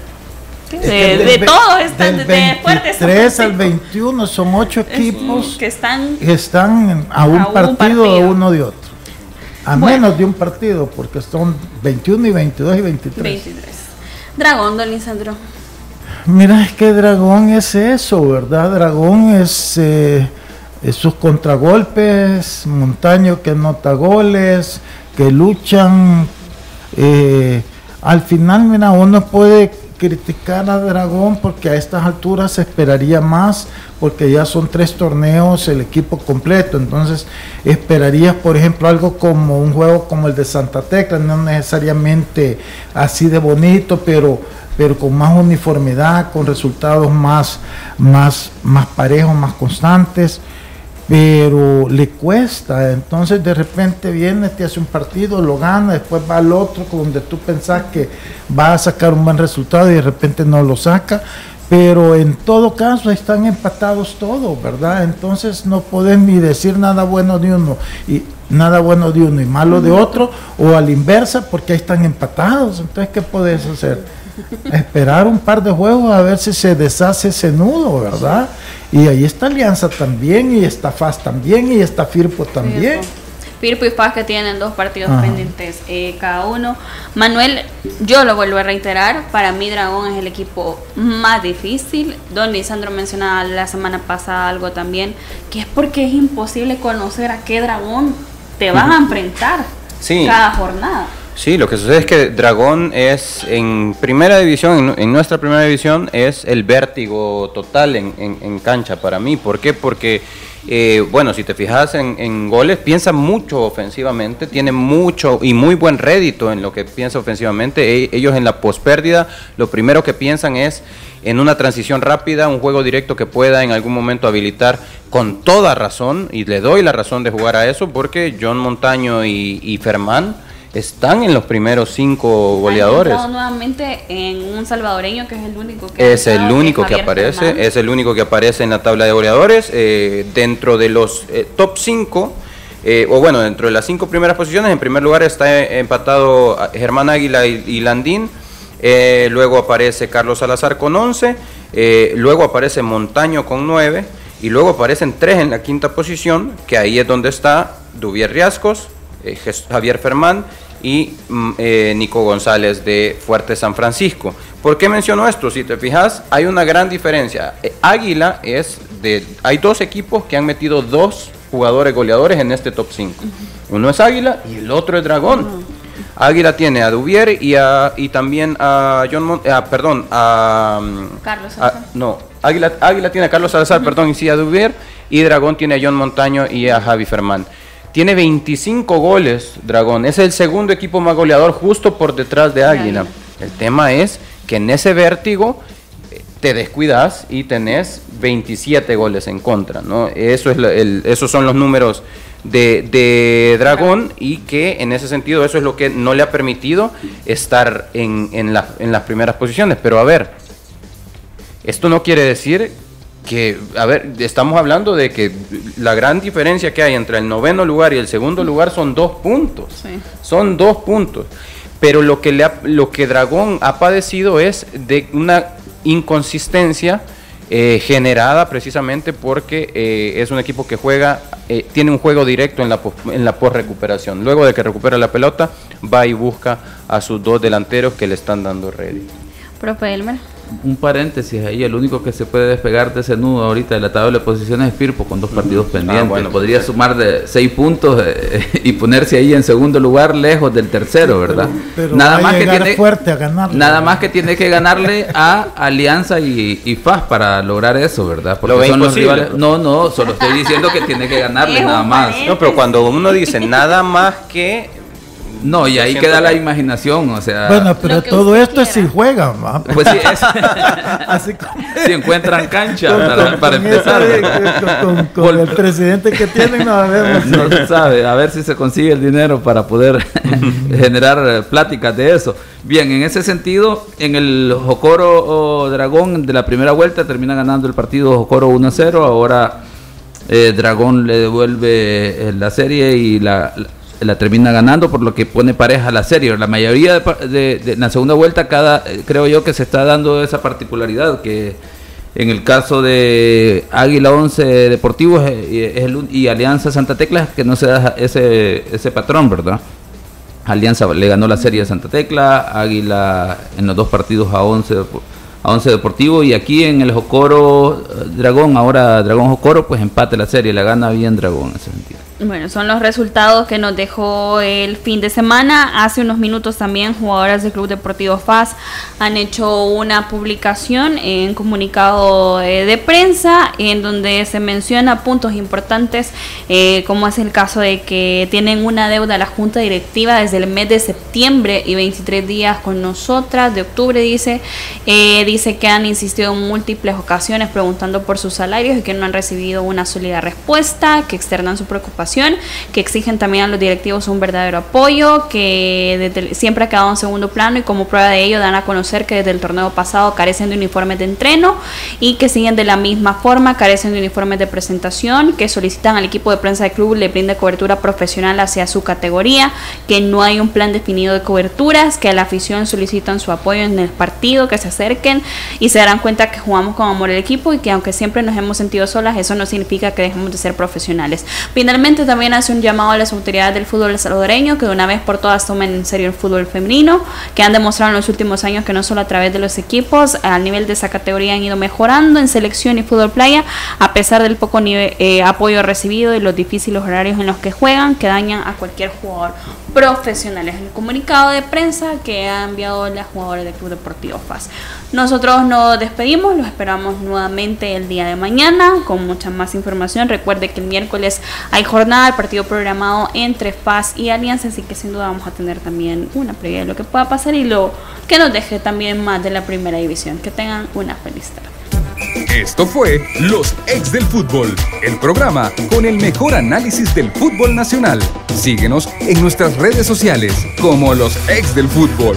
de, todo están de 23 al 21 son 8 equipos que están, están a un, partido, de uno de otro. A menos de un partido, porque son 21 y 22 y 23. 23. Dragón, don Lisandro. Mira, es que Dragón es eso, ¿verdad? Dragón es, eh, sus contragolpes, Montaño que nota goles, que luchan. Eh, al final, mira, uno puede criticar a Dragón porque a estas alturas se esperaría más porque ya son tres torneos el equipo completo entonces esperarías por ejemplo algo como un juego como el de Santa Tecla no necesariamente así de bonito pero pero con más uniformidad con resultados más más más parejos más constantes pero le cuesta. Entonces de repente viene, te hace un partido, lo gana, después va al otro donde tú pensás que va a sacar un buen resultado y de repente no lo saca. Pero en todo caso están empatados todos, ¿verdad? Entonces no pueden ni decir nada bueno de uno y nada bueno de uno y malo de otro, o a la inversa, porque ahí están empatados. Entonces, ¿qué puedes hacer? Esperar un par de juegos a ver si se deshace ese nudo, ¿verdad? Y ahí está Alianza también, y está FAS también, y está Firpo también. Firpo y Paz que tienen dos partidos pendientes eh, cada uno. Manuel, yo lo vuelvo a reiterar, para mí Dragón es el equipo más difícil. Don Lisandro mencionaba la semana pasada algo también, que es porque es imposible conocer a qué dragón te vas a enfrentar cada jornada. Sí, lo que sucede es que Dragón es en primera división, en, nuestra primera división, es el vértigo total en, cancha para mí. ¿Por qué? Porque, eh, bueno, si te fijas en, goles, piensa mucho ofensivamente, tiene mucho y muy buen rédito en lo que piensa ofensivamente. E, ellos en la pospérdida, lo primero que piensan es en una transición rápida, un juego directo que pueda en algún momento habilitar con toda razón, y le doy la razón de jugar a eso, porque John Montaño y, y Fermán están en los primeros cinco goleadores. nuevamente en un salvadoreño que es el único que es el único que, aparece, es el único que aparece en la tabla de goleadores eh, dentro de los eh, top 5 eh, o bueno, dentro de las cinco primeras posiciones, en primer lugar está empatado Germán Águila y, Landín, luego aparece Carlos Salazar con 11, luego aparece Montaño con 9 y luego aparecen tres en la quinta posición, que ahí es donde está Duvier Riascos, eh, Javier Fermán y mm, eh, Nico González de Fuerte San Francisco. ¿Por qué menciono esto? Si te fijas, hay una gran diferencia. Eh, Águila es de... Hay dos equipos que han metido dos jugadores goleadores en este top 5. Uno es Águila y el otro es Dragón. Águila tiene a Duvier y, a, y también a John perdón, a mm, Carlos Salazar. no, Águila, Águila tiene a Carlos Salazar, perdón, y sí a Duvier y Dragón tiene a John Montaño y a Javi Fermán. Tiene 25 goles, Dragón. Es el segundo equipo más goleador justo por detrás de Águila. El tema es que en ese vértigo eh, te descuidas y tenés 27 goles en contra, ¿no? Eso es el, esos son los números de, Dragón y que en ese sentido eso es lo que no le ha permitido estar en, en las primeras posiciones. Pero a ver, esto no quiere decir que, a ver, estamos hablando de que la gran diferencia que hay entre el noveno lugar y el segundo lugar son dos puntos. Son dos puntos. Pero lo que, le lo que Dragón ha padecido es de una inconsistencia eh, generada precisamente porque eh, es un equipo que juega, eh, tiene un juego directo en la, en la post-recuperación. Luego de que recupera la pelota, va y busca a sus dos delanteros que le están dando ready. Profe Elmer un paréntesis ahí, el único que se puede despegar de ese nudo ahorita de la tabla de posiciones es Firpo con dos partidos ah, pendientes. bueno, Podría sumar de seis puntos eh, y ponerse ahí en segundo lugar lejos del tercero, ¿verdad? nada más que tiene fuerte a ganarle, Nada más que tiene que ganarle a Alianza y, y FAS para lograr eso, ¿verdad? Porque son los rivales. No, no, solo estoy diciendo que tiene que ganarle nada más. No, pero cuando uno dice nada más que no, y ahí queda la imaginación, o sea. Bueno, pero todo esto es si juegan, Pues sí, es, Así si encuentran cancha para, empezar. con, el presidente que tienen, no sabemos. No se sabe, a ver si se consigue el dinero para poder generar pláticas de eso. Bien, en ese sentido, en el Jocoro Dragón de la primera vuelta termina ganando el partido Jocoro 1-0. Ahora eh, Dragón le devuelve eh, la serie y la la termina ganando, por lo que pone pareja la serie. La mayoría de, la segunda vuelta, cada eh, creo yo que se está dando esa particularidad, que en el caso de Águila 11 Deportivos eh, y Alianza Santa Tecla, que no se da ese, ese patrón, ¿verdad? Alianza le ganó la serie a Santa Tecla, Águila en los dos partidos a 11 a 11 Deportivo y aquí en el Jocoro eh, Dragón, ahora Dragón Jocoro, pues empate la serie, la gana bien Dragón en ese sentido. Bueno, son los resultados que nos dejó el fin de semana. Hace unos minutos también jugadoras del Club Deportivo FAS han hecho una publicación en comunicado eh, de prensa en donde se menciona puntos importantes eh, como es el caso de que tienen una deuda a la Junta Directiva desde el mes de septiembre y 23 días con nosotras, de octubre dice, eh, dice que han insistido en múltiples ocasiones preguntando por sus salarios y que no han recibido una sólida respuesta, que externan su preocupación que exigen también a los directivos un verdadero apoyo, que siempre ha quedado en segundo plano y como prueba de ello dan a conocer que desde el torneo pasado carecen de uniformes de entreno y que siguen de la misma forma, carecen de uniformes de presentación, que solicitan al equipo de prensa del club le brinde cobertura profesional hacia su categoría, que no hay un plan definido de coberturas, que a la afición solicitan su apoyo en el partido, que se acerquen y se darán cuenta que jugamos con amor el equipo y que aunque siempre nos hemos sentido solas, eso no significa que dejemos de ser profesionales. Finalmente también hace un llamado a las autoridades del fútbol salvadoreño que de una vez por todas tomen en serio el fútbol femenino, que han demostrado en los últimos años que no solo a través de los equipos, a nivel de esa categoría han ido mejorando en selección y fútbol playa, a pesar del poco nivel, eh, apoyo recibido y los difíciles horarios en los que juegan, que dañan a cualquier jugador profesional. Es el comunicado de prensa que ha enviado la jugadora del Club Deportivo FAS. Nosotros nos despedimos, los esperamos nuevamente el día de mañana con mucha más información. Recuerde que el miércoles hay jornada, el partido programado entre FAS y Alianza, así que sin duda vamos a tener también una previa de lo que pueda pasar y lo que nos deje también más de la primera división. Que tengan una feliz tarde. Esto fue Los Ex del Fútbol, el programa con el mejor análisis del fútbol nacional. Síguenos en nuestras redes sociales como Los Ex del Fútbol.